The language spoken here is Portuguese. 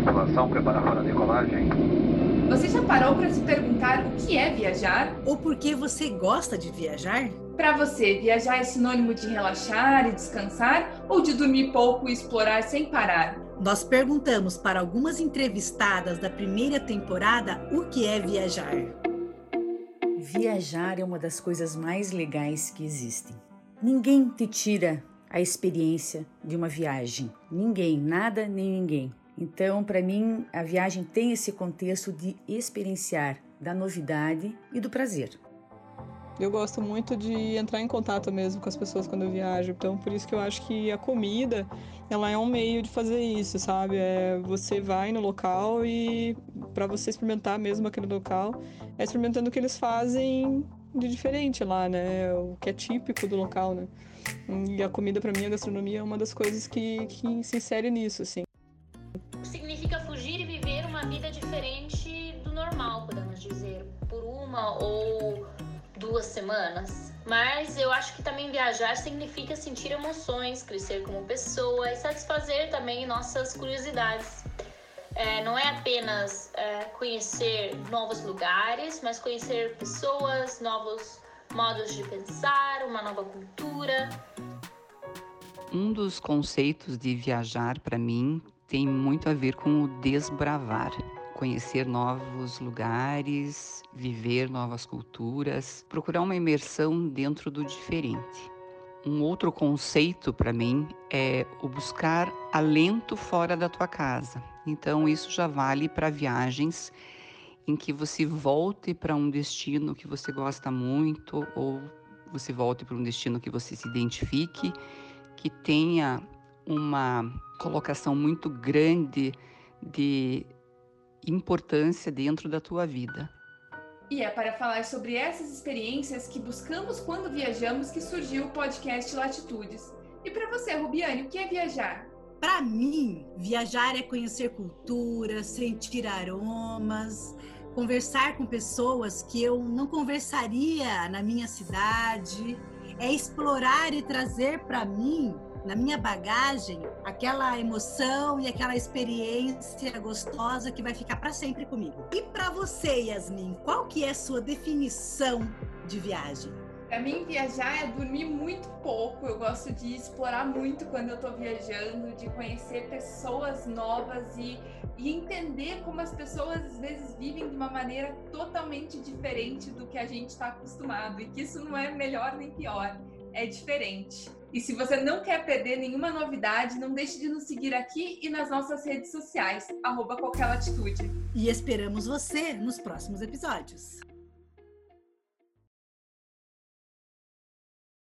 Tripulação preparada para a decolagem. Você já parou para se perguntar o que é viajar? Ou por que você gosta de viajar? Para você, viajar é sinônimo de relaxar e descansar ou de dormir pouco e explorar sem parar? Nós perguntamos para algumas entrevistadas da primeira temporada o que é viajar. Viajar é uma das coisas mais legais que existem. Ninguém te tira a experiência de uma viagem. Ninguém, nada nem ninguém. Então, para mim, a viagem tem esse contexto de experienciar da novidade e do prazer. Eu gosto muito de entrar em contato mesmo com as pessoas quando eu viajo, então por isso que eu acho que a comida, ela é um meio de fazer isso, sabe? É, você vai no local e para você experimentar mesmo aquele local, é experimentando o que eles fazem de diferente lá, né? O que é típico do local, né? E a comida para mim, a gastronomia é uma das coisas que, que se insere nisso, assim. Diferente do normal, podemos dizer, por uma ou duas semanas. Mas eu acho que também viajar significa sentir emoções, crescer como pessoa e satisfazer também nossas curiosidades. É, não é apenas é, conhecer novos lugares, mas conhecer pessoas, novos modos de pensar, uma nova cultura. Um dos conceitos de viajar para mim tem muito a ver com o desbravar conhecer novos lugares, viver novas culturas, procurar uma imersão dentro do diferente. Um outro conceito para mim é o buscar alento fora da tua casa. Então isso já vale para viagens em que você volte para um destino que você gosta muito ou você volte para um destino que você se identifique, que tenha uma colocação muito grande de importância dentro da tua vida. E é para falar sobre essas experiências que buscamos quando viajamos que surgiu o podcast Latitudes. E para você, Rubiane, o que é viajar? Para mim, viajar é conhecer culturas, sentir aromas, conversar com pessoas que eu não conversaria na minha cidade, é explorar e trazer para mim na minha bagagem aquela emoção e aquela experiência gostosa que vai ficar para sempre comigo. E para você, Yasmin, qual que é a sua definição de viagem? Para mim, viajar é dormir muito pouco. Eu gosto de explorar muito quando eu estou viajando, de conhecer pessoas novas e, e entender como as pessoas às vezes vivem de uma maneira totalmente diferente do que a gente está acostumado. E que isso não é melhor nem pior, é diferente. E se você não quer perder nenhuma novidade, não deixe de nos seguir aqui e nas nossas redes sociais, arroba qualquer latitude. E esperamos você nos próximos episódios.